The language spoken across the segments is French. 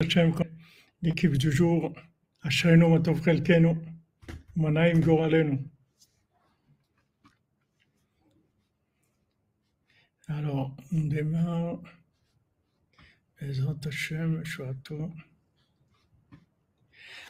Hachem, l'équipe du jour, Ashrenu Matov Chelkenu, Manaim Goralenu. Alors, on démarre. Bezrat Hashem, Shuato.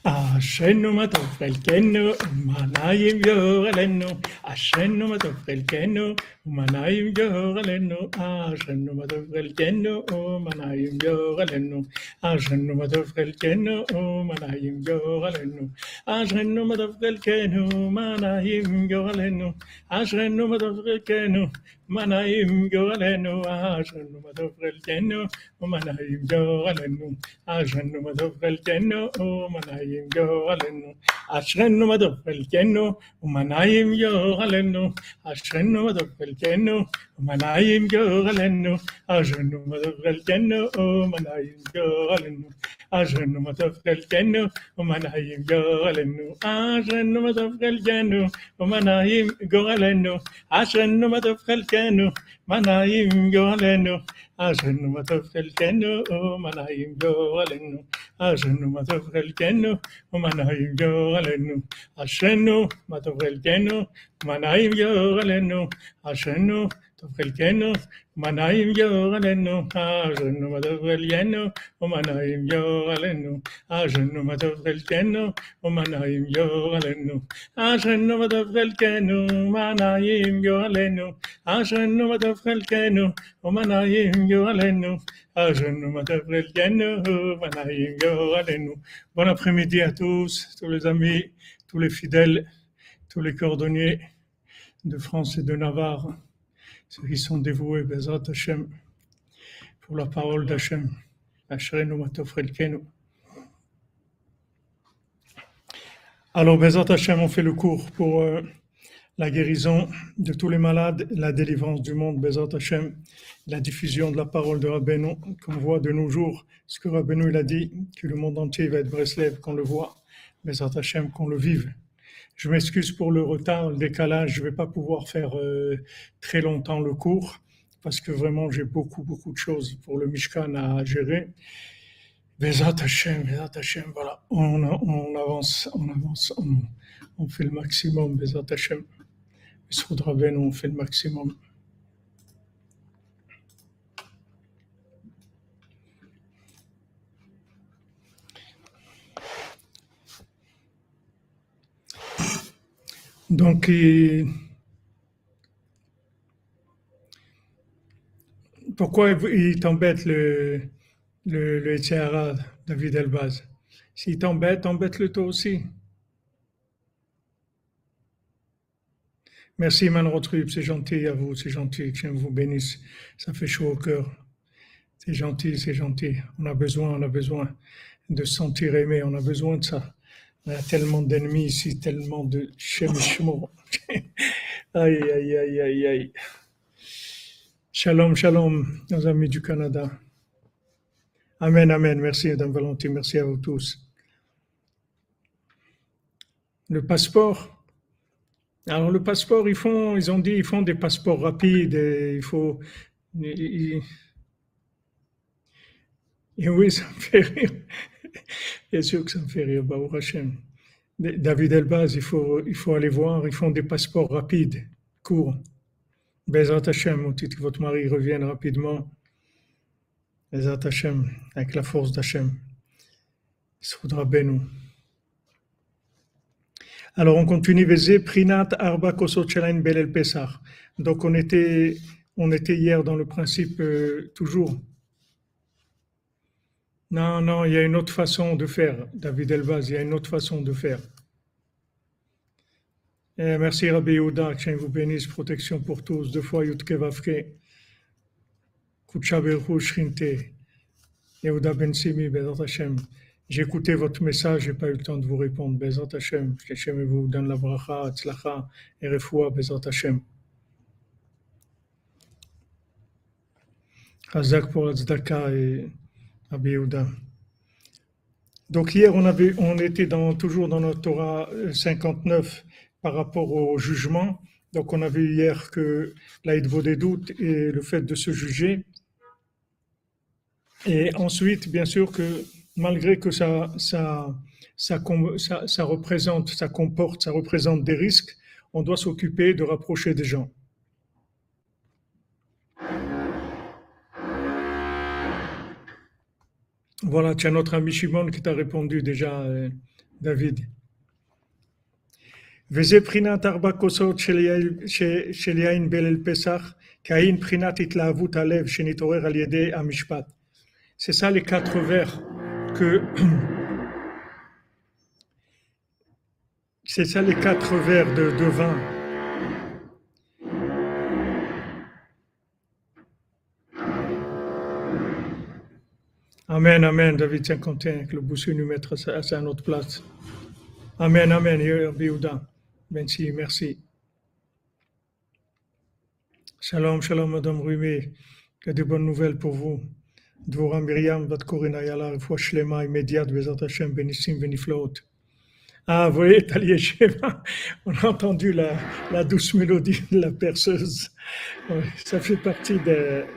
אשרנו מה טוב חלקנו, ומנעים יור עלינו. אשרנו מה טוב חלקנו, ומנעים יור עלינו. אשרנו מה טוב חלקנו, ומנעים יור עלינו. אשרנו מה טוב חלקנו, ומנעים יור עלינו. אשרנו מה טוב חלקנו, ומנעים יור עלינו. אשרנו מה טוב חלקנו, Manaim Goralenu, Ashen Mother Feltenu, Manaim Goralenu, Ashen Mother Feltenu, Manaim Goralenu, Ashen Mother Feltenu, Manaim Goralenu, Ashen Mother Feltenu, وملايم جوغل النو أجن مدغل جنو وملايم جوغل النو أجن مدغل جنو وملايم جوغل النو أجن مدغل جنو وملايم جوغل النو أجن مدغل جنو ملايم جوغل النو أجن مدغل جنو وملايم جوغل النو أجن مدغل جنو وملايم جوغل النو أجن مدغل جنو وملايم جوغل النو أجن טוב חלקנו, ומנעים גורלנו. אשרנו מה טוב חלקנו, ומנעים גורלנו. אשרנו טוב חלקנו, ומנעים גורלנו. אשרנו מה טוב חלקנו, ומנעים גורלנו. אשרנו מה טוב חלקנו, ומנעים גורלנו. אשרנו מה טוב חלקנו, ומנעים גורלנו. אשרנו מה טוב חלקנו, ומנעים גורלנו. Bon après-midi à tous, tous les amis, tous les fidèles, tous les cordonniers de France et de Navarre, ceux qui sont dévoués, Bezat Hashem, pour la parole d'Hachem. Alors, Bezat Hashem, on fait le cours pour euh, la guérison de tous les malades, la délivrance du monde, Bezat Hashem, la diffusion de la parole de Rabbeinu, qu'on voit de nos jours, ce que Rabbeinu il a dit, que le monde entier va être Breslev, qu'on le voit, Bezat Hashem, qu'on le vive. Je m'excuse pour le retard, le décalage, je ne vais pas pouvoir faire euh, très longtemps le cours, parce que vraiment j'ai beaucoup, beaucoup de choses pour le Mishkan à gérer. Bezat Hashem, Bezat Hashem, voilà, on, on avance, on avance, on, on fait le maximum, Bezat Hashem. Ben, on fait le maximum. Donc, pourquoi il t'embête le, le, le David Elbaz? S'il t'embête, embête-le toi aussi. Merci Manrotrub, c'est gentil à vous, c'est gentil, Dieu vous bénisse. Ça fait chaud au cœur. C'est gentil, c'est gentil. On a besoin, on a besoin de se sentir aimé, on a besoin de ça. Y a tellement d'ennemis ici, tellement de chemichements. aïe, aïe, aïe, aïe, aïe. Shalom, shalom, nos amis du Canada. Amen, amen. Merci, Madame Valentine. Merci à vous tous. Le passeport, alors le passeport, ils font, ils ont dit, ils font des passeports rapides. Et il faut. Et, oui, ça me fait rire. Bien sûr que ça me fait rire. David Elbaz, il faut, il faut aller voir, ils font des passeports rapides, courts. Bezat Hashem, au titre que votre mari revienne rapidement. Bezat Hashem, avec la force d'Hashem. Faudra nous. Alors on continue, Prinat Arba Belel Pesach. Donc on était, on était hier dans le principe euh, toujours. Non, non, il y a une autre façon de faire, David Elvaz, il y a une autre façon de faire. Eh, merci Rabbi Yehuda, que vous bénisse, protection pour tous, deux fois Yutke Vavke, Kuchaberhu Shrinte, Yehuda Ben Simi, Bezat Hashem. J'ai écouté votre message, j'ai pas eu le temps de vous répondre. Bezat Hashem, vous donne la bracha, atzlacha et Bezat Hashem. Hazak pour Azdaka et Donc hier, on, avait, on était dans, toujours dans notre Torah 59 par rapport au jugement. Donc on a vu hier que l'aide vaut des doutes et le fait de se juger. Et ensuite, bien sûr que malgré que ça, ça, ça, ça représente, ça comporte, ça représente des risques, on doit s'occuper de rapprocher des gens. Voilà, tu as notre ami Shimon qui t'a répondu déjà, euh, David. וזה בחינת ארבע כוסות של יין בליל פסח, כהין בחינת התלהבות הלב שנתעורר על ידי המשפט. C'est ça les quatre vers que c'est ça les quatre vers de, de vin. Amen, amen, David 51, que le boucher nous mettra à, à notre place. Amen, amen. Merci, merci. Shalom, shalom, Madame Rumé. A de bonnes nouvelles pour vous. Dvorah Myriam, Bat Korina Yala, fois Shlema, immédiate, Bezat Hashem, Benissim, Beniflaot. Ah, vous voyez, Talie Shema, on a entendu la, douce mélodie de la perceuse. ça fait partie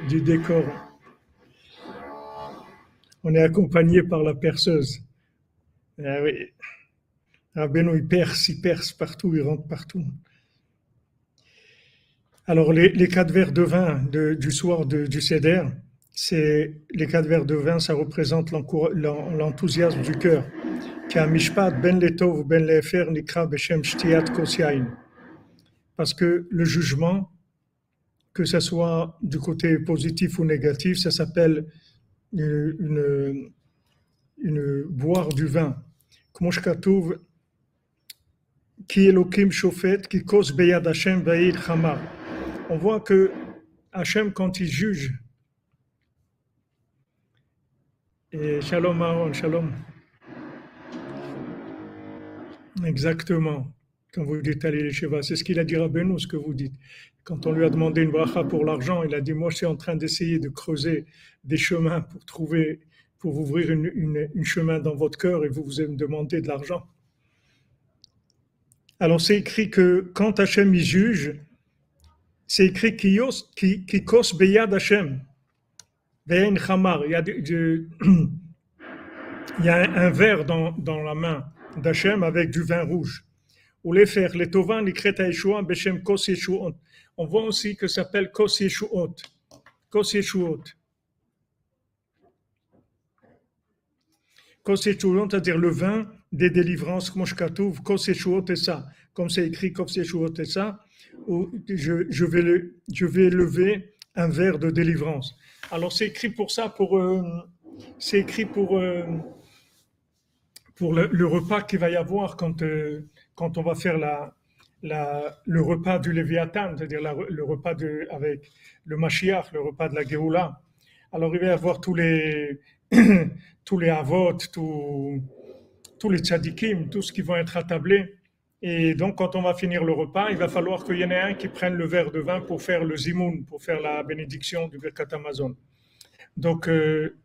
du décor. On est accompagné par la perceuse. Ah oui. Rabbeinu, il perce, il perce partout, il rentre partout. Alors, les, les quatre verres de vin du soir du Seder, c'est les quatre verres de vin, ça représente l'enthousiasme du cœur. ben ben Parce que le jugement, que ce soit du côté positif ou négatif, ça s'appelle une, boire du vin. On voit que Hashem, quand il juge, et Shalom Aaron, Shalom. Exactement. Quand vous dites aller les Sheva, c'est ce qu'il a dit à Benoît, ce que vous dites. Quand on lui a demandé une bracha pour l'argent, il a dit Moi, je suis en train d'essayer de creuser des chemins pour trouver, pour ouvrir une, chemin dans votre cœur et vous vous me demandez de l'argent. Alors c'est écrit que quand Hachem y juge, c'est écrit beyad. Il y a, il y a un, verre dans, dans la main d'Hachem avec du vin rouge. Ou les faire, les tovan, les beshem kos On voit aussi que ça s'appelle kos yeshuot. Kos yeshuot. Kos c'est-à-dire le vin des délivrances, et ça, comme c'est écrit et ça, où je, je, vais le, je vais lever un verre de délivrance. Alors c'est écrit pour ça, pour euh, c'est écrit pour euh, pour le, repas qu'il va y avoir quand euh, quand on va faire la, le repas du Léviathan, c'est-à-dire le repas de avec le Mashiach, le repas de la Géoula. Alors il va y avoir tous les tous les avot, tous tous les tzadikim, tous ce qui vont être attablés. Et donc, quand on va finir le repas, il va falloir qu'il y en ait un qui prenne le verre de vin pour faire le zimoun, pour faire la bénédiction du Birkat Amazon. Donc, euh,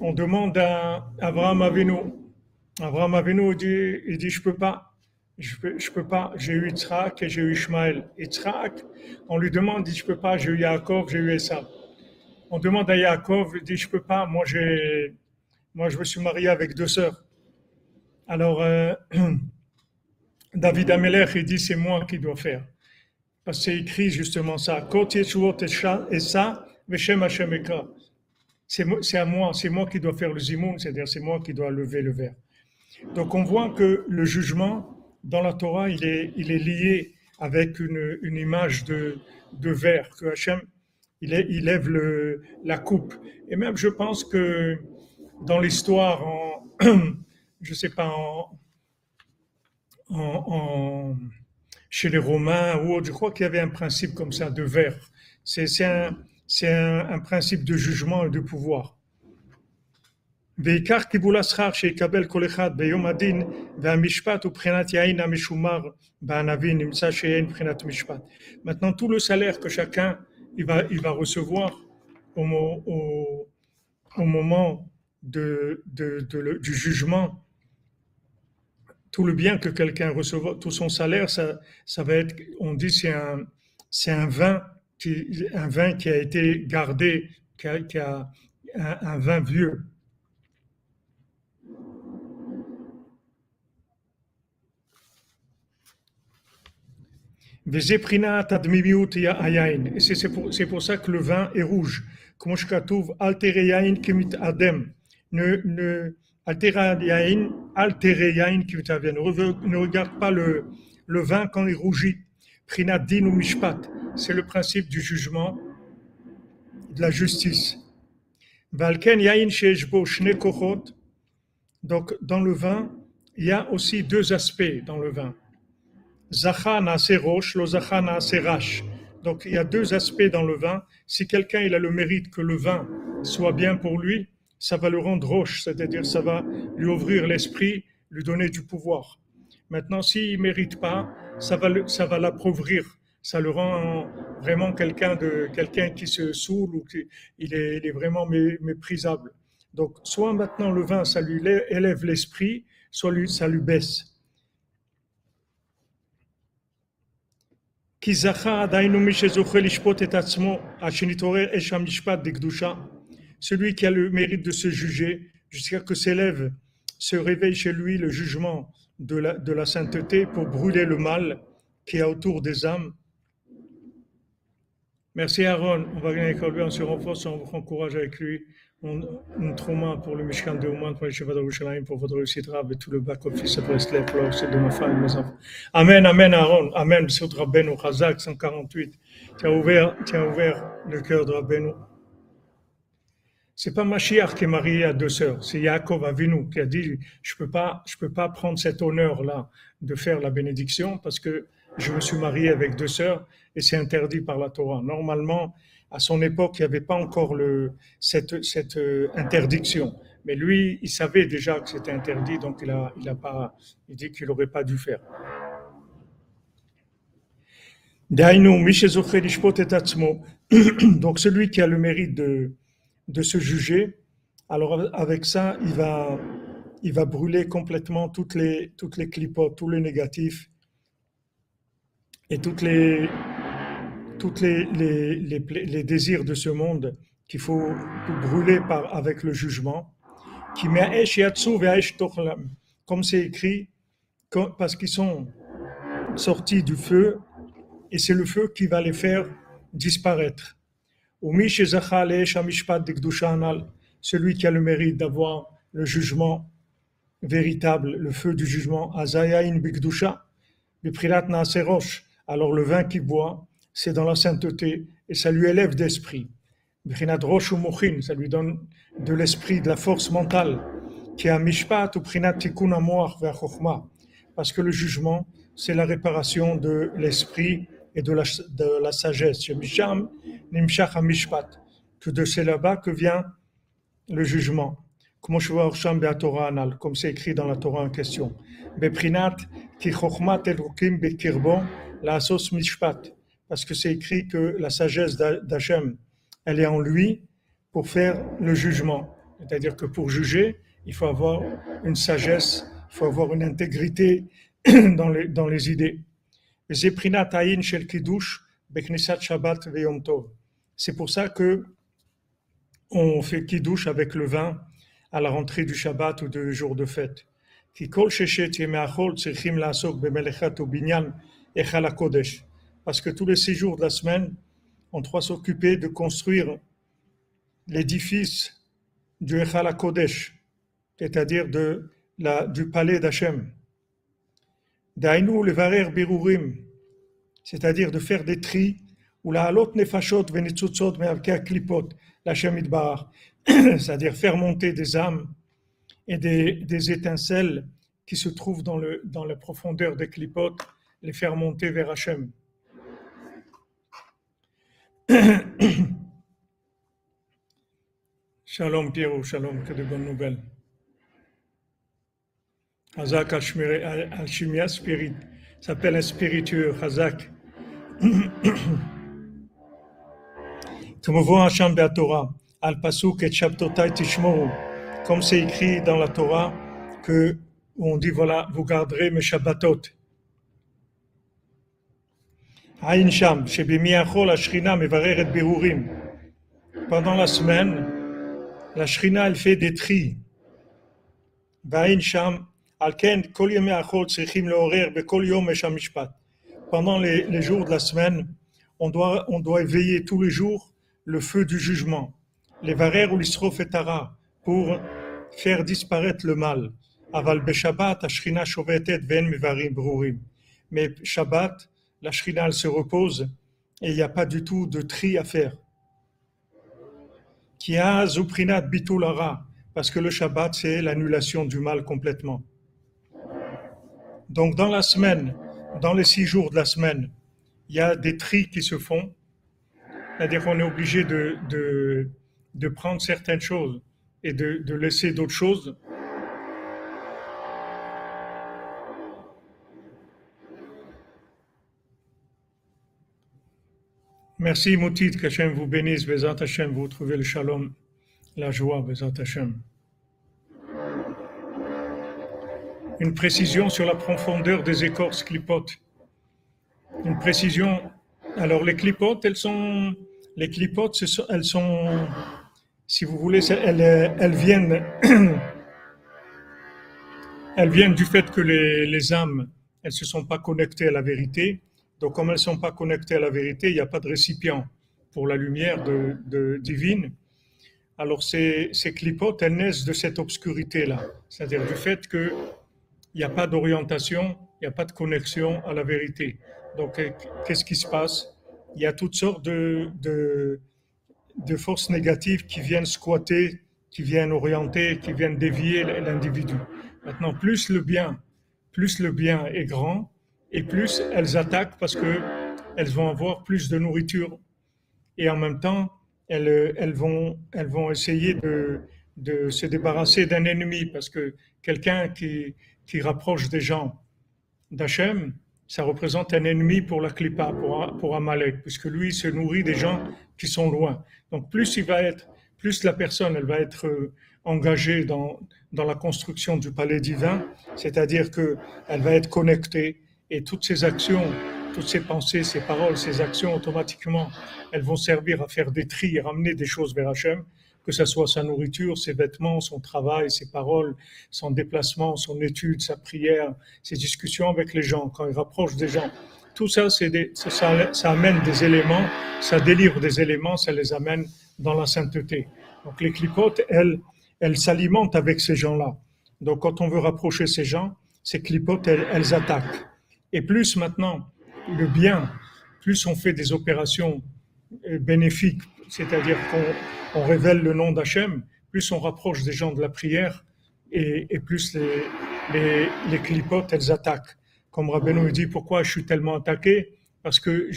on demande à Abraham Avinu. Abraham Avinu dit, il dit, je peux pas. Je peux, peux pas. J'ai eu Yitzhak et j'ai eu Ishmael. Yitzhak, on lui demande, il dit, je peux pas. J'ai eu Yaakov, j'ai eu Esa. On demande à Yaakov, il dit, je peux pas. Moi, j'ai, moi, je me suis marié avec deux sœurs. Alors, euh, David Ameler, il dit c'est moi qui dois faire. Parce que c'est écrit justement et ça, C'est à moi, c'est moi qui dois faire le zimoun, c'est-à-dire c'est moi qui dois lever le verre. Donc on voit que le jugement dans la Torah, il est, lié avec une, image de, verre, que Hachem, il, est, lève la coupe. Et même je pense que dans l'histoire, je ne sais pas, chez les Romains ou autres, je crois qu'il y avait un principe comme ça de verre. C'est un, principe de jugement et de pouvoir. Maintenant, tout le salaire que chacun va, recevoir au, moment du jugement, tout le bien que quelqu'un recevra, tout son salaire, ça, va être, on dit, c'est un, vin qui, un vin qui a été gardé, un, vin vieux. Et c'est pour, ça que le vin est rouge. Ne, ne. Ne regarde pas le, le vin quand il rougit. C'est le principe du jugement, de la justice. Donc, dans le vin, il y a aussi deux aspects dans le vin. Zachana roche, lo zachana rache. Donc il y a deux aspects dans le vin. Si quelqu'un il a le mérite que le vin soit bien pour lui, ça va le rendre roche, c'est-à-dire ça va lui ouvrir l'esprit, lui donner du pouvoir. Maintenant, s'il ne mérite pas, ça va, ça va l'appauvrir. Ça le rend vraiment quelqu'un de quelqu'un qui se saoule ou qui il est, il est vraiment méprisable. Donc, soit maintenant le vin, ça lui élève l'esprit, soit lui, ça lui baisse. Celui qui a le mérite de se juger jusqu'à que s'élève, se réveille chez lui le jugement de la, de la sainteté pour brûler le mal qui est autour des âmes. Merci Aaron, on va venir avec lui, on se renforce, on vous encourage avec lui un trauma pour le Mishkan de Oman, pour les Shiva d'Yerushalayim, pour votre réussite rave et tout le back-office à Breslev, pour la réussite de ma femme et mes enfants. Amen, Amen, Aaron, Amen, Monsieur Rabbeinu, Chazak 148. Tu as ouvert, tu as ouvert le cœur de Rabbeinu. C'est pas Mashiach qui est marié à deux sœurs, c'est Yaakov Avinu qui a dit, je peux pas, je peux pas prendre cet honneur-là de faire la bénédiction parce que je me suis marié avec deux sœurs et c'est interdit par la Torah. Normalement, à son époque, il n'y avait pas encore cette, euh, interdiction. Mais lui, il savait déjà que c'était interdit, donc il a, pas, il dit qu'il n'aurait pas dû faire. Donc celui qui a le mérite de, se juger, alors avec ça, il va, brûler complètement toutes les, toutes tous les négatifs et toutes les, tous les, désirs de ce monde qu'il faut brûler par, avec le jugement. Comme c'est écrit, parce qu'ils sont sortis du feu, et c'est le feu qui va les faire disparaître. Celui qui a le mérite d'avoir le jugement véritable, le feu du jugement, alors le vin qu'il boit, c'est dans la sainteté et ça lui élève d'esprit. Ça lui donne de l'esprit, de la force mentale. Qui a mishpat ou Parce que le jugement, c'est la réparation de l'esprit et de la, de la sagesse. Que de c'est là-bas que vient le jugement. Comme c'est écrit dans la Torah en question. Beprinat mishpat parce que c'est écrit que la sagesse d'Hachem, elle est en lui pour faire le jugement. C'est-à-dire que pour juger, il faut avoir une sagesse, il faut avoir une intégrité dans les, dans les idées. C'est pour ça que on fait kiddush avec le vin à la rentrée du Shabbat ou de jour de fête. Que tous les six jours de la semaine, on doit s'occuper de construire l'édifice du Echal Kodesh, c'est-à-dire de la, du palais d'Hachem. Dainu levarer birurim, c'est-à-dire de faire des tris, ou la halot nefashot venitzutzot me'alkea klipot, l'Hachem idbar, c'est-à-dire faire monter des âmes et des, des, étincelles qui se trouvent dans, le, dans la profondeur des clipotes, les faire monter vers Hachem. Shalom Pierrot, shalom, que de bonnes nouvelles. Hazak Alchimia Spirit, s'appelle un spiritueux, Hazak. Comme en de Torah, Al Pasuk et Shabtotai Tishmoru, comme c'est écrit dans la Torah, que on dit voilà, vous garderez mes Shabbatot. Aïn Sham, la Shrina Mevareret Berurim. Pendant la semaine, la Shrina, elle fait des tris. Aïn Sham, Alken, Kol Yom Achol, Tzrichim Leorer, Bekol Yom Mishpat. pendant les, les jours de la semaine, on doit, on doit éveiller tous les jours le feu du jugement, les varer ou l'isrofetara, pour faire disparaître le mal. Aval beshabbat, ashrina shovetet ven mivarim brurim. Mais Shabbat, la shrina se repose et il n'y a pas du tout de tri à faire. Qui a zuprinat bitulara, parce que le Shabbat c'est l'annulation du mal complètement. Donc dans la semaine, dans les six jours de la semaine, il y a des tris qui se font, c'est-à-dire qu'on est obligé de, de, prendre certaines choses et de laisser d'autres choses. Merci Moutit, qu'Hachem vous bénisse, Bezat Hachem, vous trouvez le shalom, la joie, Bezat Hachem. Une précision sur la profondeur des écorces clipotes. Une précision. Alors les clipotes, elles sont, les clipotes, elles sont, si vous voulez, elles, viennent, elles viennent du fait que les, les âmes, elles se sont pas connectées à la vérité donc, comme elles ne sont pas connectées à la vérité, il n'y a pas de récipient pour la lumière divine. Alors, ces, ces clipotes, elles naissent de cette obscurité-là, c'est-à-dire du fait qu'il n'y a pas d'orientation, il n'y a pas de connexion à la vérité. Donc, qu'est-ce qui se passe? Il y a toutes sortes de, de, de forces négatives qui viennent squatter, qui viennent orienter, qui viennent dévier l'individu. Maintenant, plus le bien, plus le bien est grand, et plus elles attaquent parce que elles vont avoir plus de nourriture et en même temps elles, vont, elles vont essayer de, de se débarrasser d'un ennemi parce que quelqu'un qui, qui rapproche des gens d'Hachem, ça représente un ennemi pour la Klippa, pour, pour Amalek, puisque lui se nourrit des gens qui sont loin. Donc plus il va être, plus la personne elle va être euh, engagée dans, dans la construction du palais divin, c'est-à-dire qu'elle va être connectée, et toutes ces actions, toutes ces pensées, ces paroles, ces actions, automatiquement, elles vont servir à faire des tris et ramener des choses vers Hachem, que ce soit sa nourriture, ses vêtements, son travail, ses paroles, son déplacement, son étude, sa prière, ses discussions avec les gens, quand il rapproche des gens. Tout ça, ça, amène des éléments, ça délivre des éléments, ça les amène dans la sainteté. Donc les clipotes, elles, elles s'alimentent avec ces gens-là. Donc quand on veut rapprocher ces gens, ces clipotes, elles attaquent. Et plus maintenant, le bien, plus on fait des opérations euh, bénéfiques, c'est-à-dire qu'on révèle le nom d'Hachem, plus on rapproche des gens de la prière et, plus les, les, clipotes, elles attaquent. Comme Rabbeinu dit, pourquoi je suis tellement attaqué? Parce que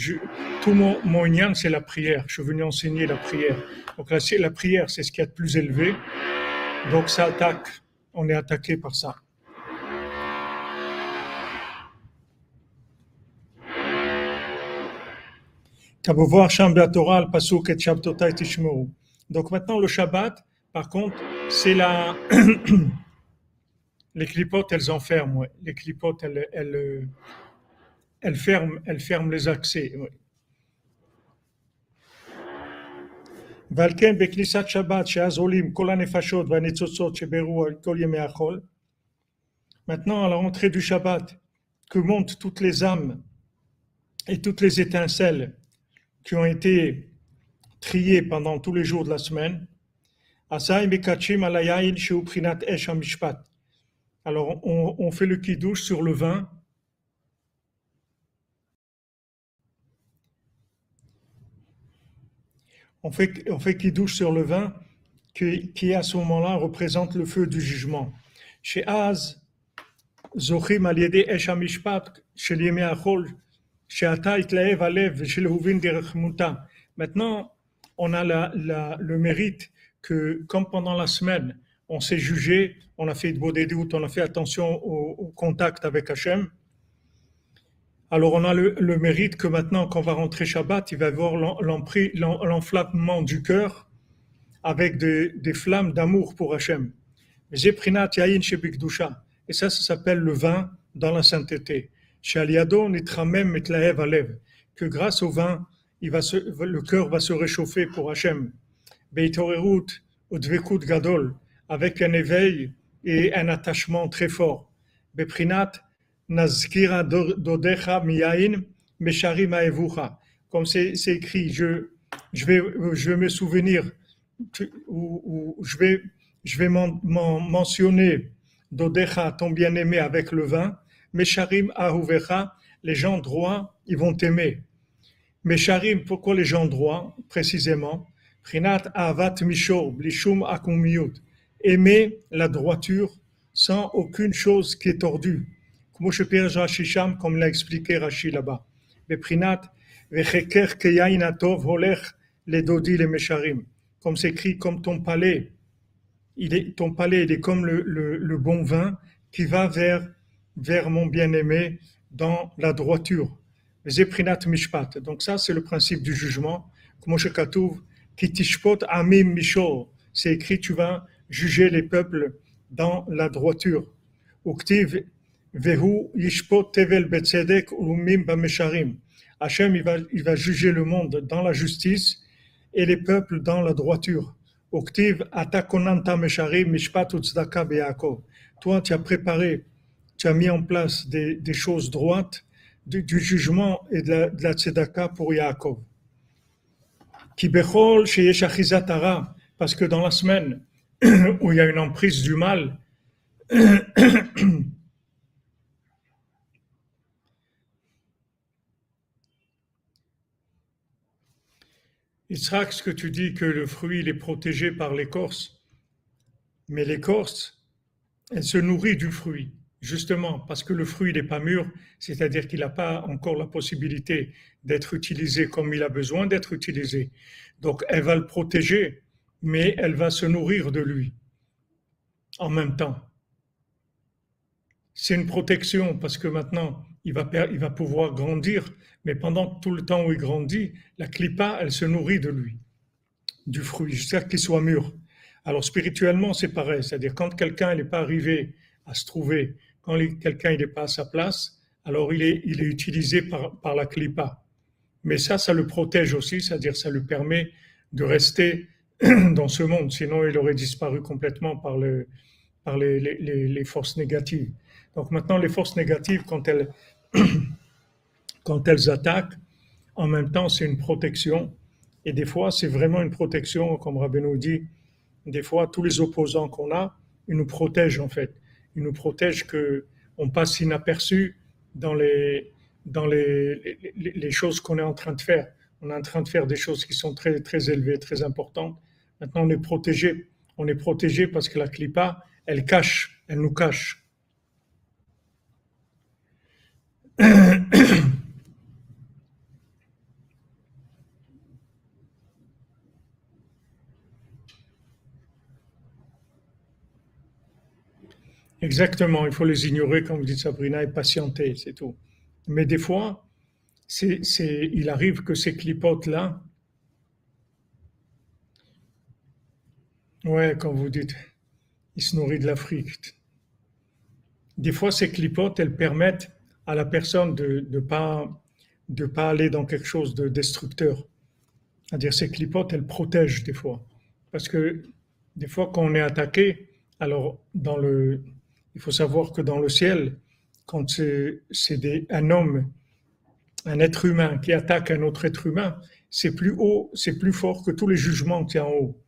tout mon, mon c'est la prière. Je suis venu enseigner la prière. Donc la, la prière, c'est ce qui est de plus élevé. Donc ça attaque. On est attaqué par ça. Donc maintenant, le Shabbat, par contre, c'est la. les clipotes, elles enferment, ouais. Les clipotes, elles, elles, elles, ferment, elles ferment les accès. Ouais. ועל בכניסת שבת, שאז עולים כל הנפשות והניצוצות שבירו על כל ימי החול, maintenant à la rentrée du Shabbat, que montent toutes les âmes et toutes les étincelles qui ont été triés pendant tous les jours de la semaine. Alors, on, fait le kiddush sur le vin. On fait, on fait kiddush sur le vin qui, à ce moment-là représente le feu du jugement. Chez Az, Zochim al Esh Hamishpat, chez Maintenant, on a le mérite que, comme pendant la semaine, on s'est jugé, on a fait de beaux doutes, on a fait attention au, contact avec Hachem. Alors on a le, le mérite que maintenant, quand on va rentrer Shabbat, il va y avoir l'enflammement du cœur avec des, des flammes d'amour pour Hachem. Et ça, ça s'appelle le vin dans la sainteté que grâce au vin, il va se, le cœur va se réchauffer pour Hachem. gadol, avec un éveil et un attachement très fort. Beprinat nazkira dodecha miyain Mesharim Aevucha. Comme c'est écrit, je, je, vais, je vais me souvenir, ou, ou je vais, je vais mentionner Dodecha, ton bien-aimé, avec le vin. Mesharim Ahuvecha, les gens droits, ils vont t'aimer. Mesharim, pourquoi les gens droits, précisément? Prinat Avat Mishor, Blishum Akumiyut. Aimer la droiture sans aucune chose qui est tordue. Comme comme l'a expliqué Rashi là-bas. Beprinat Vecheker Keyainatov Holech les Dodi les Mesharim. Comme c'est écrit, comme ton palais, il est, ton palais il est comme le, le, le bon vin qui va vers, vers mon bien-aimé dans la droiture. Zeprinat Mishpat. Donc ça, c'est le principe du jugement. Comme Kitishpot Amim Mishor. C'est écrit, tu vas juger les peuples dans la droiture. Uktiv Vehu Yishpot Tevel Betzedek Umim Bamesharim. Hachem, il va, il va juger le monde dans la justice et les peuples dans la droiture. Uktiv Atakonanta Mesharim Mishpat Be'akov. Toi, tu as préparé, tu as mis en place des, des choses droites du, jugement et de la, de tzedaka pour Yaakov. Parce que dans la semaine où il y a une emprise du mal, Israël, ce que tu dis que le fruit est protégé par l'écorce, mais l'écorce, elle se nourrit du fruit, justement parce que le fruit n'est pas mûr, c'est-à-dire qu'il n'a pas encore la possibilité d'être utilisé comme il a besoin d'être utilisé. Donc elle va le protéger, mais elle va se nourrir de lui en même temps. C'est une protection parce que maintenant, il va, pouvoir grandir, mais pendant tout le temps où il grandit, la clipa, elle se nourrit de lui, du fruit, jusqu'à qu'il soit mûr. Alors spirituellement, c'est pareil, c'est-à-dire quand quelqu'un n'est pas arrivé à se trouver, quand quelqu'un n'est pas à sa place, alors il est, il est utilisé par, par la clipa. Mais ça, ça le protège aussi, c'est-à-dire ça lui permet de rester dans ce monde, sinon il aurait disparu complètement par, le, par les, les, forces négatives. Donc maintenant, les forces négatives, quand elles, quand elles attaquent, en même temps, c'est une protection. Et des fois, c'est vraiment une protection, comme nous dit. Des fois, tous les opposants qu'on a, ils nous protègent en fait. Ils nous protègent que on passe inaperçu dans les, dans les, les choses qu'on est en train de faire. On est en train de faire des choses qui sont très, très élevées, très importantes. Maintenant, on est protégé. On est protégé parce que la clipa, elle cache, elle nous cache. Exactement, il faut les ignorer, comme vous dites Sabrina, et patienter, c'est tout. Mais des fois, il arrive que ces clipotes-là, ouais, comme vous dites, ils se nourrissent de l'Afrique. Des fois, ces clipotes, elles permettent à la personne de ne pas aller dans quelque chose de destructeur. C'est-à-dire, ces clipotes, elles protègent des fois. Parce que des fois, quand on est attaqué, alors dans le, il faut savoir que dans le ciel, quand c'est, un homme, un être humain qui attaque un autre être humain, c'est plus haut, c'est plus fort que tous les jugements qu'il y a en haut.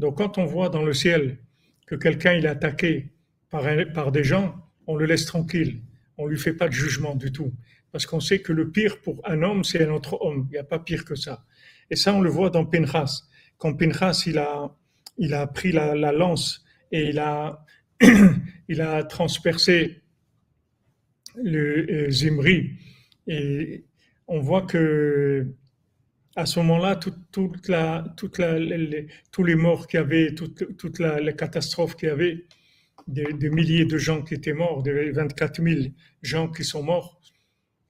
Donc quand on voit dans le ciel que quelqu'un est attaqué par, par des gens, on le laisse tranquille on lui fait pas de jugement du tout. Parce qu'on sait que le pire pour un homme, c'est un autre homme. Il n'y a pas pire que ça. Et ça, on le voit dans Pinchas. Quand Pinchas, il a, il a pris la, lance et il a, il a transpercé le euh, Zimri. Et on voit que à ce moment-là, tous les morts qu'il y avait, toute, la, les catastrophes qu'il y avait, des, milliers de gens qui étaient morts, des 24 000 gens qui sont morts.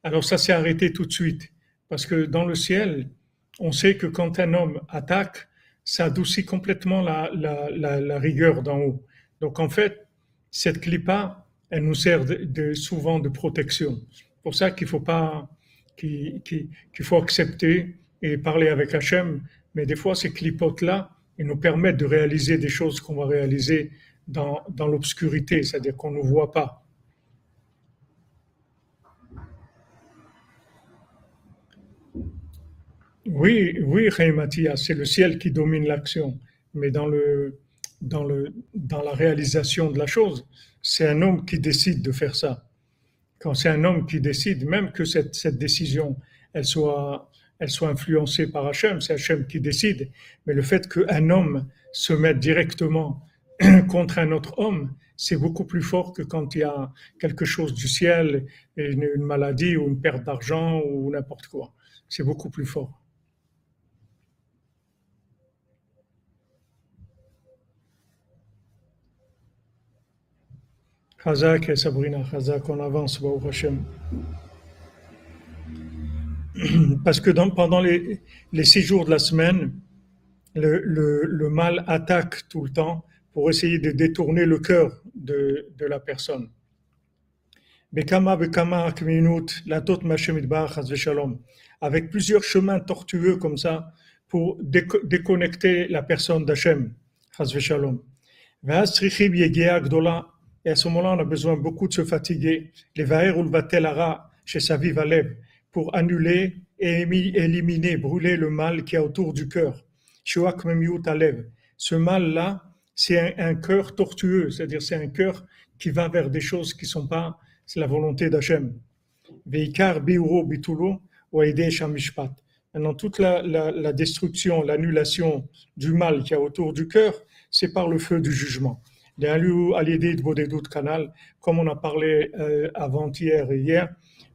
Alors ça s'est arrêté tout de suite. Parce que dans le ciel, on sait que quand un homme attaque, ça adoucit complètement la, rigueur d'en haut. Donc en fait, cette clipa, elle nous sert de, souvent de protection. C'est pour ça qu'il faut pas, qu'il faut accepter et parler avec Hachem. Mais des fois, ces clipotes-là, ils nous permettent de réaliser des choses qu'on va réaliser dans, l'obscurité, c'est-à-dire qu'on ne voit pas. Oui, oui, Mathia, c'est le ciel qui domine l'action. Mais dans, le, dans, la réalisation de la chose, c'est un homme qui décide de faire ça. Quand c'est un homme qui décide, même que cette, décision, elle soit, influencée par Hachem, c'est Hachem qui décide. Mais le fait qu'un homme se mette directement contre un autre homme, c'est beaucoup plus fort que quand il y a quelque chose du ciel, une maladie ou une perte d'argent ou n'importe quoi. C'est beaucoup plus fort. Chazak et Sabrina, Chazak, on avance, Baruch Hashem. Parce que dans, pendant les, les, six jours de la semaine, le, le, le, mal attaque tout le temps pour essayer de détourner le cœur de, de la personne. Avec plusieurs chemins tortueux comme ça pour déconnecter la personne d'Hachem. Et à ce moment-là, on a besoin beaucoup de se fatiguer. Les vaher ou le chez sa vive pour annuler et éliminer, brûler le mal qui est autour du cœur. Ce mal-là, c'est un, cœur tortueux, c'est-à-dire c'est un cœur qui va vers des choses qui ne sont pas, la volonté d'Hachem. Maintenant, toute la, la, la destruction, l'annulation du mal qui est autour du cœur, c'est par le feu du jugement canal, comme on a parlé euh, avant-hier et hier,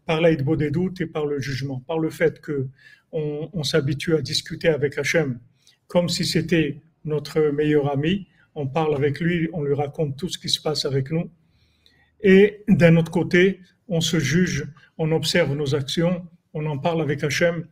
par doutes et par le jugement, par le fait que on, s'habitue à discuter avec Hachem comme si c'était notre meilleur ami. On parle avec lui, on lui raconte tout ce qui se passe avec nous. Et d'un autre côté, on se juge, on observe nos actions, on en parle avec Hachem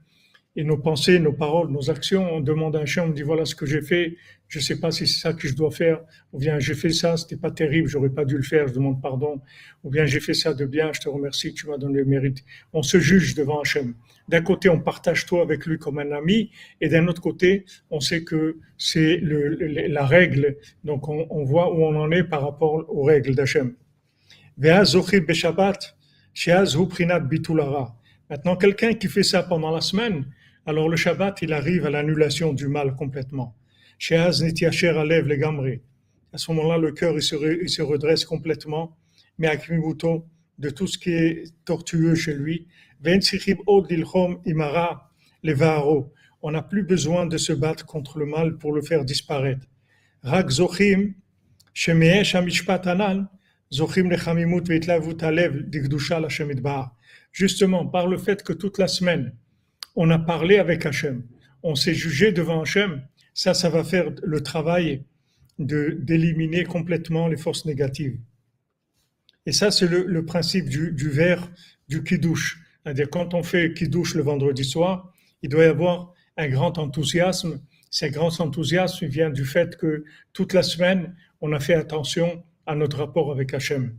et nos pensées, nos paroles, nos actions. On demande à Hachem, on dit voilà ce que j'ai fait, je ne sais pas si c'est ça que je dois faire, ou bien j'ai fait ça, c'était pas terrible, j'aurais pas dû le faire, je demande pardon, ou bien j'ai fait ça de bien, je te remercie, tu m'as donné le mérite. On se juge devant Hachem. D'un côté, on partage tout avec lui comme un ami, et d'un autre côté, on sait que c'est la règle, donc on, on, voit où on en est par rapport aux règles d'Hachem. Maintenant, quelqu'un qui fait ça pendant la semaine, alors le Shabbat, il arrive à l'annulation du mal complètement. À ce moment-là, le cœur il se, redresse complètement, mais à de tout ce qui est tortueux chez lui. On n'a plus besoin de se battre contre le mal pour le faire disparaître. Justement, par le fait que toute la semaine, on a parlé avec Hachem, on s'est jugé devant Hachem, ça, ça va faire le travail d'éliminer complètement les forces négatives. Et ça, c'est le, le, principe du, du verre du kidouche. C'est-à-dire, quand on fait kidouche le vendredi soir, il doit y avoir un grand enthousiasme. Ce grand enthousiasme vient du fait que toute la semaine, on a fait attention à notre rapport avec Hachem.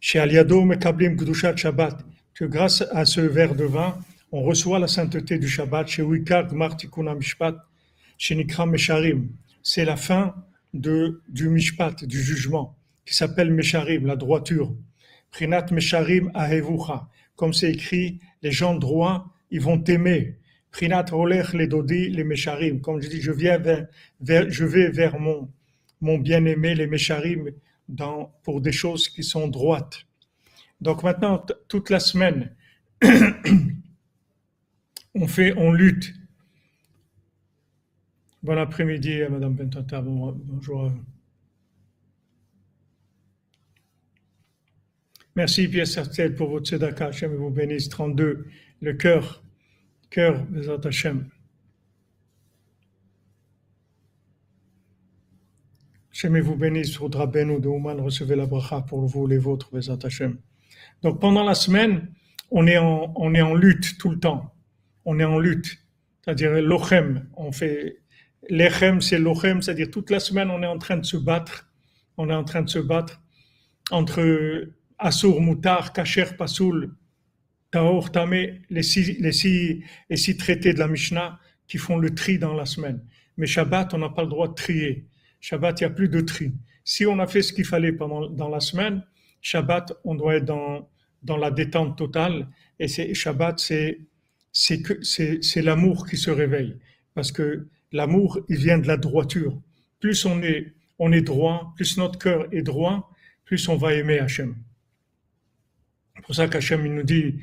Chez Aliado Mekablim Shabbat, que grâce à ce verre de vin, on reçoit la sainteté du Shabbat. Chez Wikar Gmar Mishpat, Mesharim. C'est la fin du Mishpat, du jugement, qui s'appelle Mesharim, la droiture. Prinat Mesharim Ahevucha. Comme c'est écrit, les gens droits, ils vont t'aimer. Prinat Olech les Dodi, les Mesharim. Comme je dis, je viens vers, je vais vers mon, mon bien-aimé, les Mesharim, pour des choses qui sont droites. Donc maintenant, toute la semaine, on fait, on lutte Bon après-midi à Madame Bentata. bonjour. Merci Pierre Sartel pour votre tzedaka. Hachem vous bénisse. 32. Le cœur. Cœur, Bezat Hachem. Hachem vous bénisse. Faudra Benou de Ouman. Recevez la bracha pour vous, les vôtres, Bezat Hachem. Donc pendant la semaine, on est en, on est en lutte tout le temps. On est en lutte. C'est-à-dire l'ochem. On fait L'Echem, c'est l'Ochem, c'est-à-dire toute la semaine, on est en train de se battre. On est en train de se battre entre Assur, Moutar, Kacher, Pasoul, Taor, Tamé, les six, les, six, les six traités de la Mishnah qui font le tri dans la semaine. Mais Shabbat, on n'a pas le droit de trier. Shabbat, il n'y a plus de tri. Si on a fait ce qu'il fallait pendant dans la semaine, Shabbat, on doit être dans, dans la détente totale. Et c'est, Shabbat, c'est, c'est que c'est l'amour qui se réveille. Parce que l'amour, il vient de la droiture. Plus on est, on est droit, plus notre cœur est droit, plus on va aimer Hachem. C'est pour ça qu'Hachem nous dit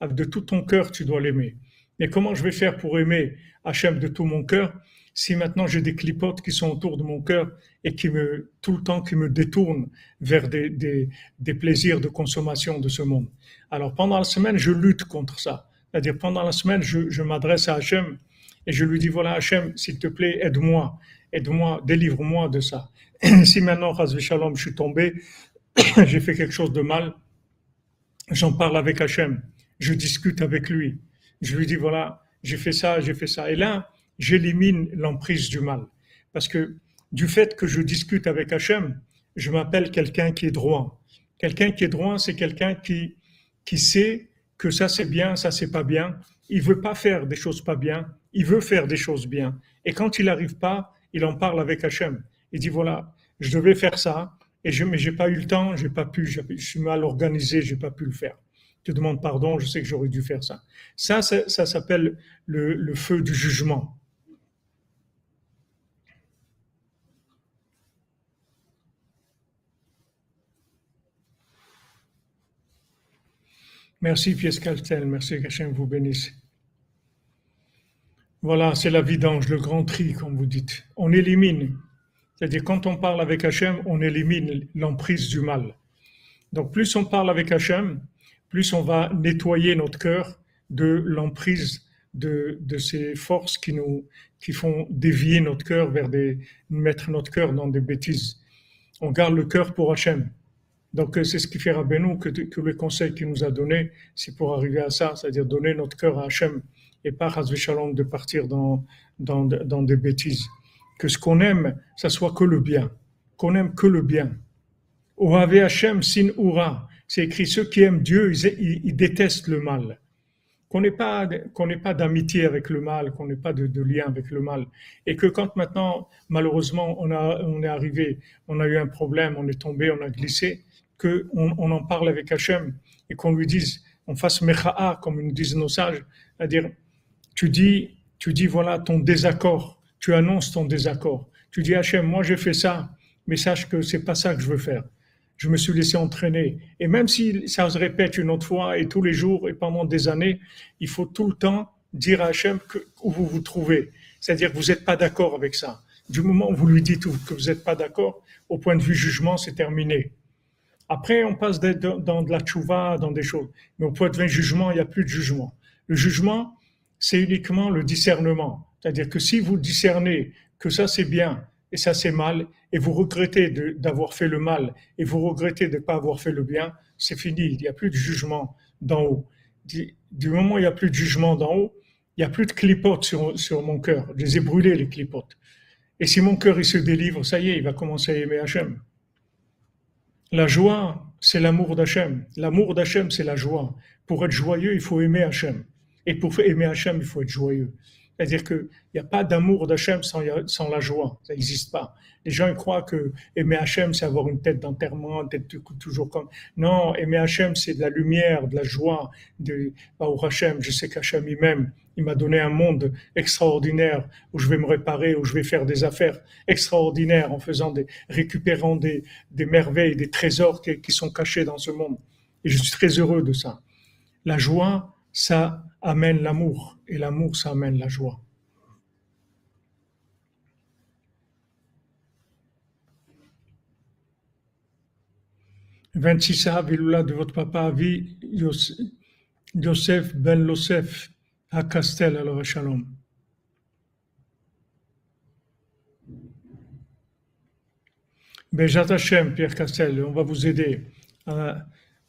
de tout ton cœur, tu dois l'aimer. Mais comment je vais faire pour aimer Hachem de tout mon cœur? Si maintenant j'ai des clipotes qui sont autour de mon cœur et qui me, tout le temps, qui me détournent vers des, des, plaisirs de consommation de ce monde. Alors pendant la semaine, je lutte contre ça. C'est-à-dire pendant la semaine, je, m'adresse à Hachem et je lui dis, voilà Hachem, s'il te plaît, aide-moi, aide-moi, délivre-moi de ça. si maintenant, Shalom, je suis tombé, j'ai fait quelque chose de mal, j'en parle avec Hachem, je discute avec lui, je lui dis, voilà, j'ai fait ça, j'ai fait ça. Et là, j'élimine l'emprise du mal. Parce que du fait que je discute avec Hachem, je m'appelle quelqu'un qui est droit. Quelqu'un qui est droit, c'est quelqu'un qui, qui sait que ça c'est bien, ça c'est pas bien. Il veut pas faire des choses pas bien, il veut faire des choses bien. Et quand il n'arrive pas, il en parle avec Hachem. Il dit voilà, je devais faire ça, et je, mais j'ai pas eu le temps, j'ai pas pu, je suis mal organisé, j'ai pas pu le faire. Je te demande pardon, je sais que j'aurais dû faire ça. Ça, ça, ça s'appelle le, le feu du jugement. Merci Pièce Caltel, merci qu'Hachem vous bénisse. Voilà, c'est la vidange, le grand tri, comme vous dites. On élimine. C'est-à-dire, quand on parle avec Hachem, on élimine l'emprise du mal. Donc, plus on parle avec Hachem, plus on va nettoyer notre cœur de l'emprise de, de, ces forces qui nous qui font dévier notre cœur vers des mettre notre cœur dans des bêtises. On garde le cœur pour Hachem. Donc euh, c'est ce qui fait Rabbeinu que, que le conseil qu'il nous a donné, c'est pour arriver à ça, c'est-à-dire donner notre cœur à Hachem et pas Shalom de partir dans, dans, dans des bêtises. Que ce qu'on aime, ça soit que le bien, qu'on aime que le bien. Ohave Hachem sin ura, c'est écrit ceux qui aiment Dieu, ils, détestent le mal. Qu'on n'ait pas qu'on pas d'amitié avec le mal, qu'on n'ait pas de, de, lien avec le mal, et que quand maintenant malheureusement on a on est arrivé, on a eu un problème, on est tombé, on a glissé, qu'on on en parle avec Hachem et qu'on lui dise, on fasse mecha'a, comme nous disent nos sages, c'est-à-dire, tu dis, tu dis, voilà ton désaccord, tu annonces ton désaccord. Tu dis, Hachem, moi j'ai fait ça, mais sache que c'est pas ça que je veux faire. Je me suis laissé entraîner. Et même si ça se répète une autre fois et tous les jours et pendant des années, il faut tout le temps dire à Hachem que, où vous vous trouvez. C'est-à-dire que vous n'êtes pas d'accord avec ça. Du moment où vous lui dites que vous n'êtes pas d'accord, au point de vue jugement, c'est terminé. Après, on passe dans de la tchouva, dans des choses. Mais au point de vue jugement, il n'y a plus de jugement. Le jugement, c'est uniquement le discernement. C'est-à-dire que si vous discernez que ça c'est bien et ça c'est mal, et vous regrettez d'avoir fait le mal et vous regrettez de ne pas avoir fait le bien, c'est fini. Il n'y a plus de jugement d'en haut. Du, moment où il n'y a plus de jugement d'en haut, il n'y a plus de clipotes sur, sur mon cœur. Je les ai brûlés, les clipotes. Et si mon cœur il se délivre, ça y est, il va commencer à aimer Hachem. La joie, c'est l'amour d'Hachem. L'amour d'Hachem, c'est la joie. Pour être joyeux, il faut aimer Hachem. Et pour aimer Hachem, il faut être joyeux. C'est-à-dire qu'il n'y a pas d'amour d'Hachem sans, sans, la joie. Ça n'existe pas. Les gens ils croient que aimer Hachem, c'est avoir une tête d'enterrement, tête toujours comme. Non, aimer Hachem, c'est de la lumière, de la joie. De, au Hachem, je sais qu'Hachem il m'aime. Il m'a donné un monde extraordinaire où je vais me réparer, où je vais faire des affaires extraordinaires en faisant des, récupérant des, merveilles, des trésors qui sont cachés dans ce monde. Et je suis très heureux de ça. La joie, ça amène l'amour et l'amour, ça amène la joie. Vingt-six Vilula de votre papa Avi Yosef Ben Losef à Castel, alors Shalom. Bejat Hashem, Pierre Castel, on va vous aider.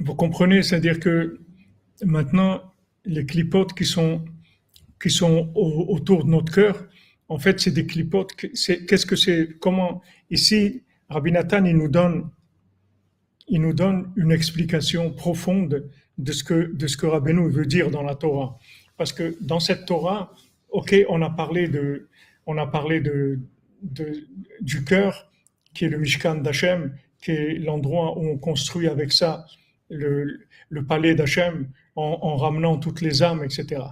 Vous comprenez, c'est-à-dire que maintenant, les clipotes qui sont, qui sont autour de notre cœur, en fait, c'est des clipotes. Qu'est-ce que c'est Comment? Ici, Rabbi Nathan, il nous donne, il nous donne une explication profonde de ce que, de ce que veut dire dans la Torah. Parce que dans cette Torah, ok, on a parlé de, on a parlé de du cœur, qui est le Mishkan d'Hachem, qui est l'endroit où on construit avec ça le, le palais d'Hachem en, en, ramenant toutes les âmes, etc.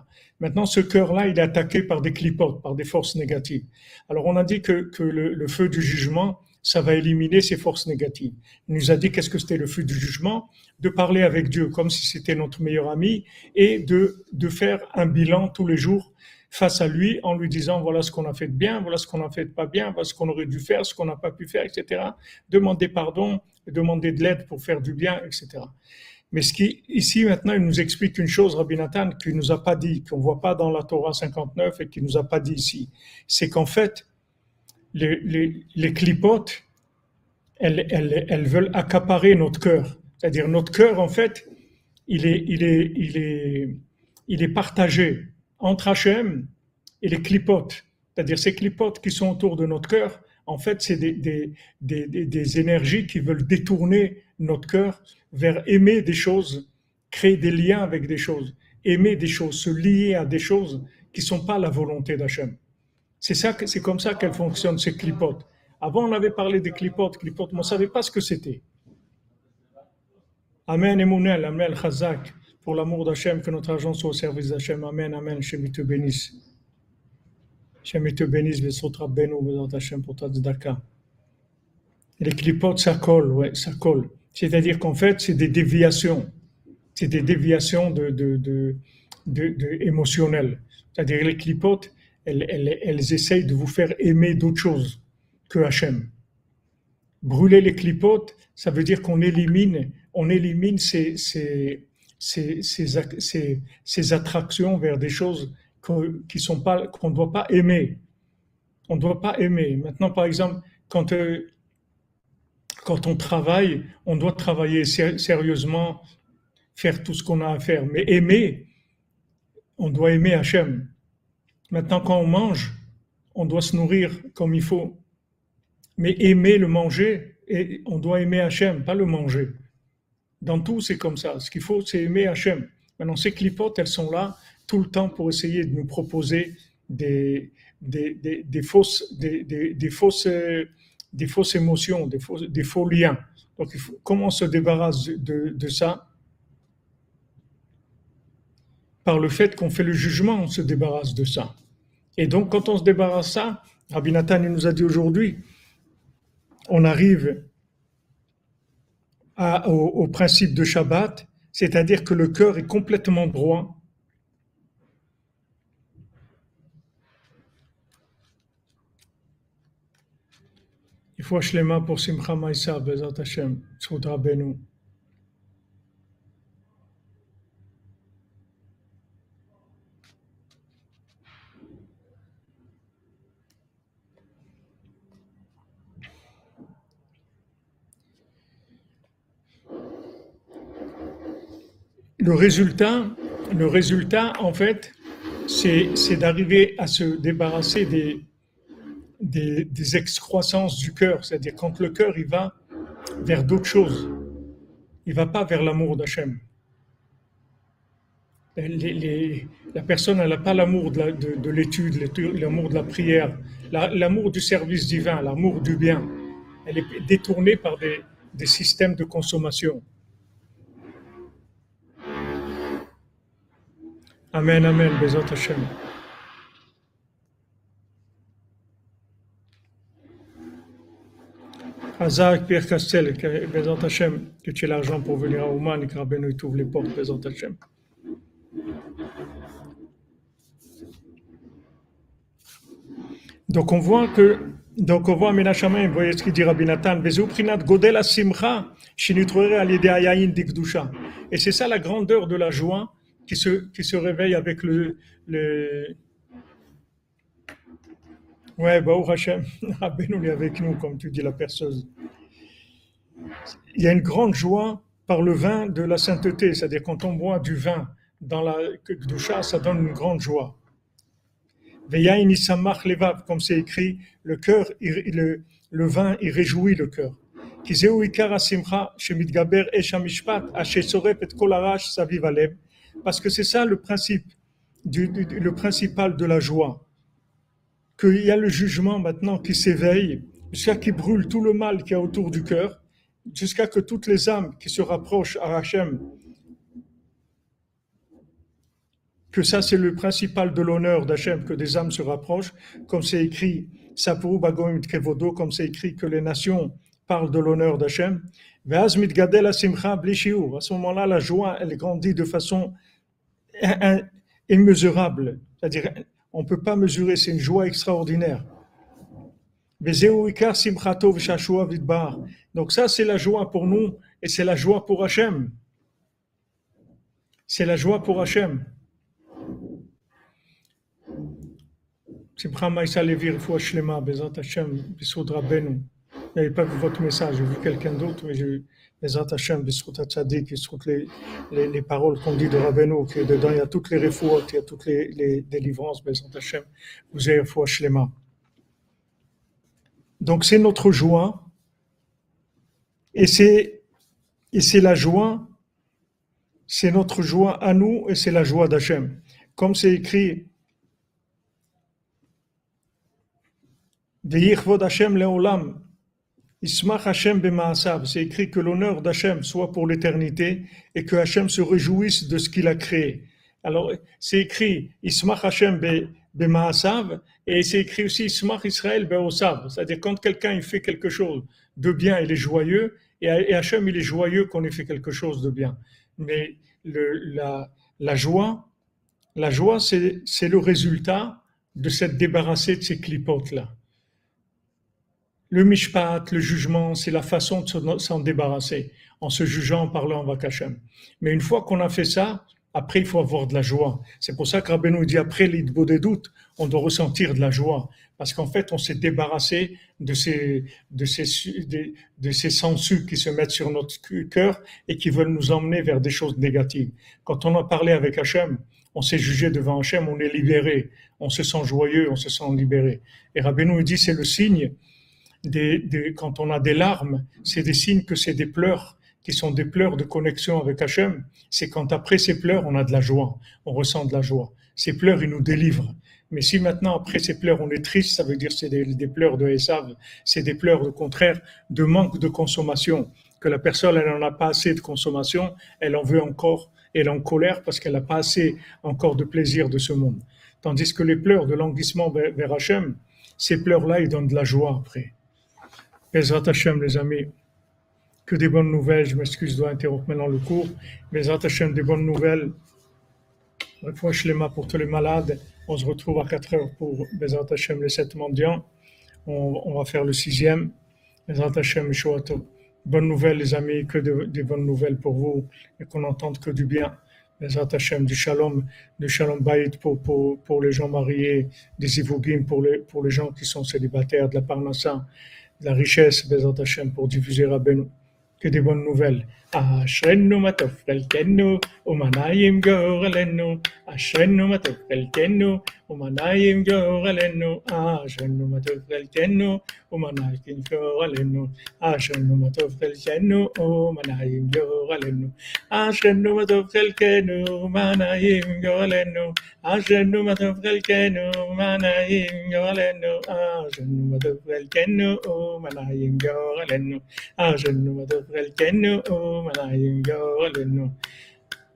Maintenant, ce cœur-là, il est attaqué par des clipotes, par des forces négatives. Alors, on a dit que, que le, le, feu du jugement, ça va éliminer ces forces négatives. Il nous a dit qu'est-ce que c'était le feu du jugement, de parler avec Dieu comme si c'était notre meilleur ami et de, de faire un bilan tous les jours face à lui en lui disant voilà ce qu'on a fait de bien, voilà ce qu'on a fait de pas bien, voilà ce qu'on aurait dû faire, ce qu'on n'a pas pu faire, etc. Demander pardon, demander de l'aide pour faire du bien, etc. Mais ce qui, ici, maintenant, il nous explique une chose, Rabbi Nathan, qu'il nous a pas dit, qu'on voit pas dans la Torah 59 et qu'il nous a pas dit ici. C'est qu'en fait, les, les, clipotes, elles, elles, elles, veulent accaparer notre cœur. C'est-à-dire, notre cœur, en fait, il est, il est, il est, il est partagé entre Hachem et les clipotes. C'est-à-dire, ces clipotes qui sont autour de notre cœur, en fait, c'est des, énergies qui veulent détourner notre cœur vers aimer des choses, créer des liens avec des choses, aimer des choses, se lier à des choses qui sont pas la volonté d'Hachem. C'est ça, c'est comme ça qu'elle fonctionne, ces clipotes. Avant, on avait parlé des clipotes, clipotes, mais on ne savait pas ce que c'était. Amen, Emunel, Amen, Chazak, pour l'amour d'Hachem, que notre argent soit au service d'Hachem. Amen, Amen, Hachem, te bénisse. Hachem, te bénisse, Vesotra Beno, Bezat Hachem, pour ta tzedaka. Les clipotes, ça colle, ouais, ça colle. C'est-à-dire qu'en fait, c'est des déviations. C'est des déviations de, de, de, émotionnelles. C'est-à-dire les clipotes, elles, elles, elles, essayent de vous faire aimer d'autres choses que Hachem. Brûler les clipotes, ça veut dire qu'on élimine, on élimine ces, ces, ces, ces, attractions vers des choses qui qu'on ne doit pas aimer. On ne doit pas aimer. Maintenant, par exemple, quand, euh, quand on travaille, on doit travailler sérieusement, faire tout ce qu'on a à faire. Mais aimer, on doit aimer Hachem. Maintenant, quand on mange, on doit se nourrir comme il faut. Mais aimer le manger, et on doit aimer Hachem, pas le manger. Dans tout, c'est comme ça. Ce qu'il faut, c'est aimer Hachem. Maintenant, ces clipotes, elles sont là tout le temps pour essayer de nous proposer des, des, des, des fausses, des, fausses, des fausses émotions, des faux, des faux liens. Donc, comment on se débarrasse de, de ça? Par le fait qu'on fait le jugement, on se débarrasse de ça. Et donc, quand on se débarrasse de ça, Rabbi Nathan nous a dit aujourd'hui, on arrive à, au, au, principe de Shabbat, c'est-à-dire que le cœur est complètement droit. Il faut Shlema pour Simcha Maïsa, Bezat Hashem, Soudra Benou. Le résultat, le résultat, en fait, c'est d'arriver à se débarrasser des, excroissances du cœur. C'est-à-dire quand le cœur, il va vers d'autres choses. Il va pas vers l'amour d'Hachem. la personne, n'a pas l'amour de l'étude, l'amour de la prière, l'amour du service divin, l'amour du bien. Elle est détournée par des systèmes de consommation. Amen, Amen, Bezat Hashem. Hazak Pierre Castel, Bezat Hashem, que tu aies l'argent pour venir à Ouman et que Rabbeinu t'ouvre les portes, Bezat Hashem. Donc on voit que, donc on voit Menachamim, vous voyez ce qu'il dit Rabbi Nathan, Bezou Prinat Godel Asimcha, Shinutrer al Yayin Dikdusha. Et c'est ça la grandeur de la joie qui se, qui se réveille avec le. le... Ouais, bah, Hachem, Rabbeinu avec nous, comme tu dis, la perceuse. Il y a une grande joie par le vin de la sainteté, c'est-à-dire quand on boit du vin dans la Kedusha, ça donne une grande joie. Comme c'est écrit, le cœur, le, le vin, il réjouit le cœur. Parce que c'est ça le principe, du, le principal de la joie. Qu'il y a le jugement maintenant qui s'éveille, jusqu'à qui brûle tout le mal qui est autour du cœur, jusqu'à que toutes les âmes qui se rapprochent à Hachem, que ça c'est le principal de l'honneur d'Hachem, que des âmes se rapprochent, comme c'est écrit, comme c'est écrit que les nations parlent de l'honneur d'Hachem. À ce moment-là, la joie, elle grandit de façon immesurable. C'est-à-dire, on ne peut pas mesurer, c'est une joie extraordinaire. Donc ça, c'est la joie pour nous et c'est la joie pour Hachem. C'est la joie pour Hachem. Simcha Maïsa Levir Bezat Hachem, Bissoud. N'avais pas vu votre message, j'ai vu quelqu'un d'autre, mais j'ai vu Bezat Hachem, les, les, les paroles qu'on dit de Rabbeinu, que dedans il y a toutes les refouotes, il y a toutes les, les délivrances, Bezat Hachem, vous avez Shlema. Donc c'est notre joie, et c'est, et c'est la joie, c'est notre joie à nous, et c'est la joie d'Hachem. Comme c'est écrit, Hashem leolam. Ismach Hashem b'maasav. C'est écrit que l'honneur d'Hachem soit pour l'éternité et que Hachem se réjouisse de ce qu'il a créé. Alors, c'est écrit Ismach Hashem b'maasav et c'est écrit aussi Ismach Israël be'osav. C'est-à-dire quand quelqu'un fait quelque chose de bien, il est joyeux et Hachem il est joyeux qu'on ait fait quelque chose de bien. Mais la, la joie, la joie c'est le résultat de s'être débarrassé de ces clipotes-là. Le mishpat, le jugement, c'est la façon de s'en débarrasser, en se jugeant, en parlant en Hachem. Mais une fois qu'on a fait ça, après, il faut avoir de la joie. C'est pour ça que Rabbeinu dit après l'idbo des doutes, on doit ressentir de la joie. Parce qu'en fait, on s'est débarrassé de ces, de ces, de, ces sensus qui se mettent sur notre cœur et qui veulent nous emmener vers des choses négatives. Quand on a parlé avec Hachem, on s'est jugé devant Hachem, on est libéré. On se sent joyeux, on se sent libéré. Et Rabbeinu dit, c'est le signe des, quand on a des larmes, c'est des signes que c'est des pleurs qui sont des pleurs de connexion avec Hachem. C'est quand après ces pleurs, on a de la joie, on ressent de la joie. Ces pleurs, ils nous délivrent. Mais si maintenant, après ces pleurs, on est triste, ça veut dire c'est des, des, pleurs de Esav, c'est des pleurs, au contraire, de manque de consommation. Que la personne, elle n'en a pas assez de consommation, elle en veut encore, elle est en colère parce qu'elle n'a pas assez encore de plaisir de ce monde. Tandis que les pleurs de languissement vers, vers Hachem, ces pleurs-là, ils donnent de la joie après. Bezrat Hashem, les amis, que des bonnes nouvelles. Je m'excuse, je dois interrompre maintenant le cours. Bezrat Hashem, des bonnes nouvelles. pour tous les malades. On se retrouve à 4 heures pour Bezrat Hashem, les sept mendiants. On, va faire le sixième. Bezrat Hashem, Bonnes nouvelles, les amis, que des bonnes nouvelles pour vous et qu'on n'entende que du bien. Bezrat Hashem, du shalom, du shalom bayit pour, pour, les gens mariés, des ivugim pour les, pour les gens qui sont célibataires, de la parnassa la richesse, Bezat Hashem, pour diffuser à Rabbeinu. Que des bonnes nouvelles. Ashrenu matov kelkenu, umanayim gorelenu, ashrenu matov kelkenu, ومنا يمجور لنو عشان ما تفضل كنو ومنا يمجور لنو عشان ما تفضل كنو ومنا يمجور لنو عشان ما تفضل كنو منا يمجور لنو عشان ما تفضل كنو منا يمجور لنو عشان ما تفضل كنو ومنا يمجور لنو عشان ما تفضل كنو ومنا يمجور لنو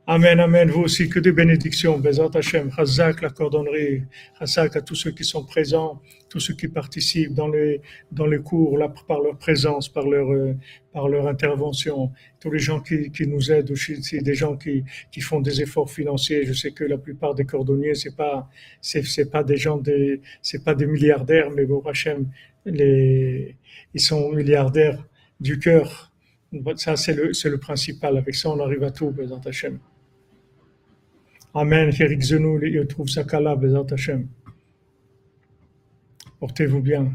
Amen, Amen. Vous aussi, que des bénédictions. Bezat Hashem, Chazak, la cordonnerie, Chazak à tous ceux qui sont présents, tous ceux qui participent dans les, dans les cours, par leur présence, par leur, euh, par leur intervention, tous les gens qui, qui nous aident aussi, des gens qui, qui font des efforts financiers. Je sais que la plupart des cordonniers, c'est pas, c'est, c'est pas des gens des, c'est pas des milliardaires, mais bon, Hachem, ils sont milliardaires du cœur ça, c'est le, le, principal. Avec ça, on arrive à tout, Bézant Hachem. Amen. Férik Zenou, il trouve sa kala, Bézant Hachem. Portez-vous bien.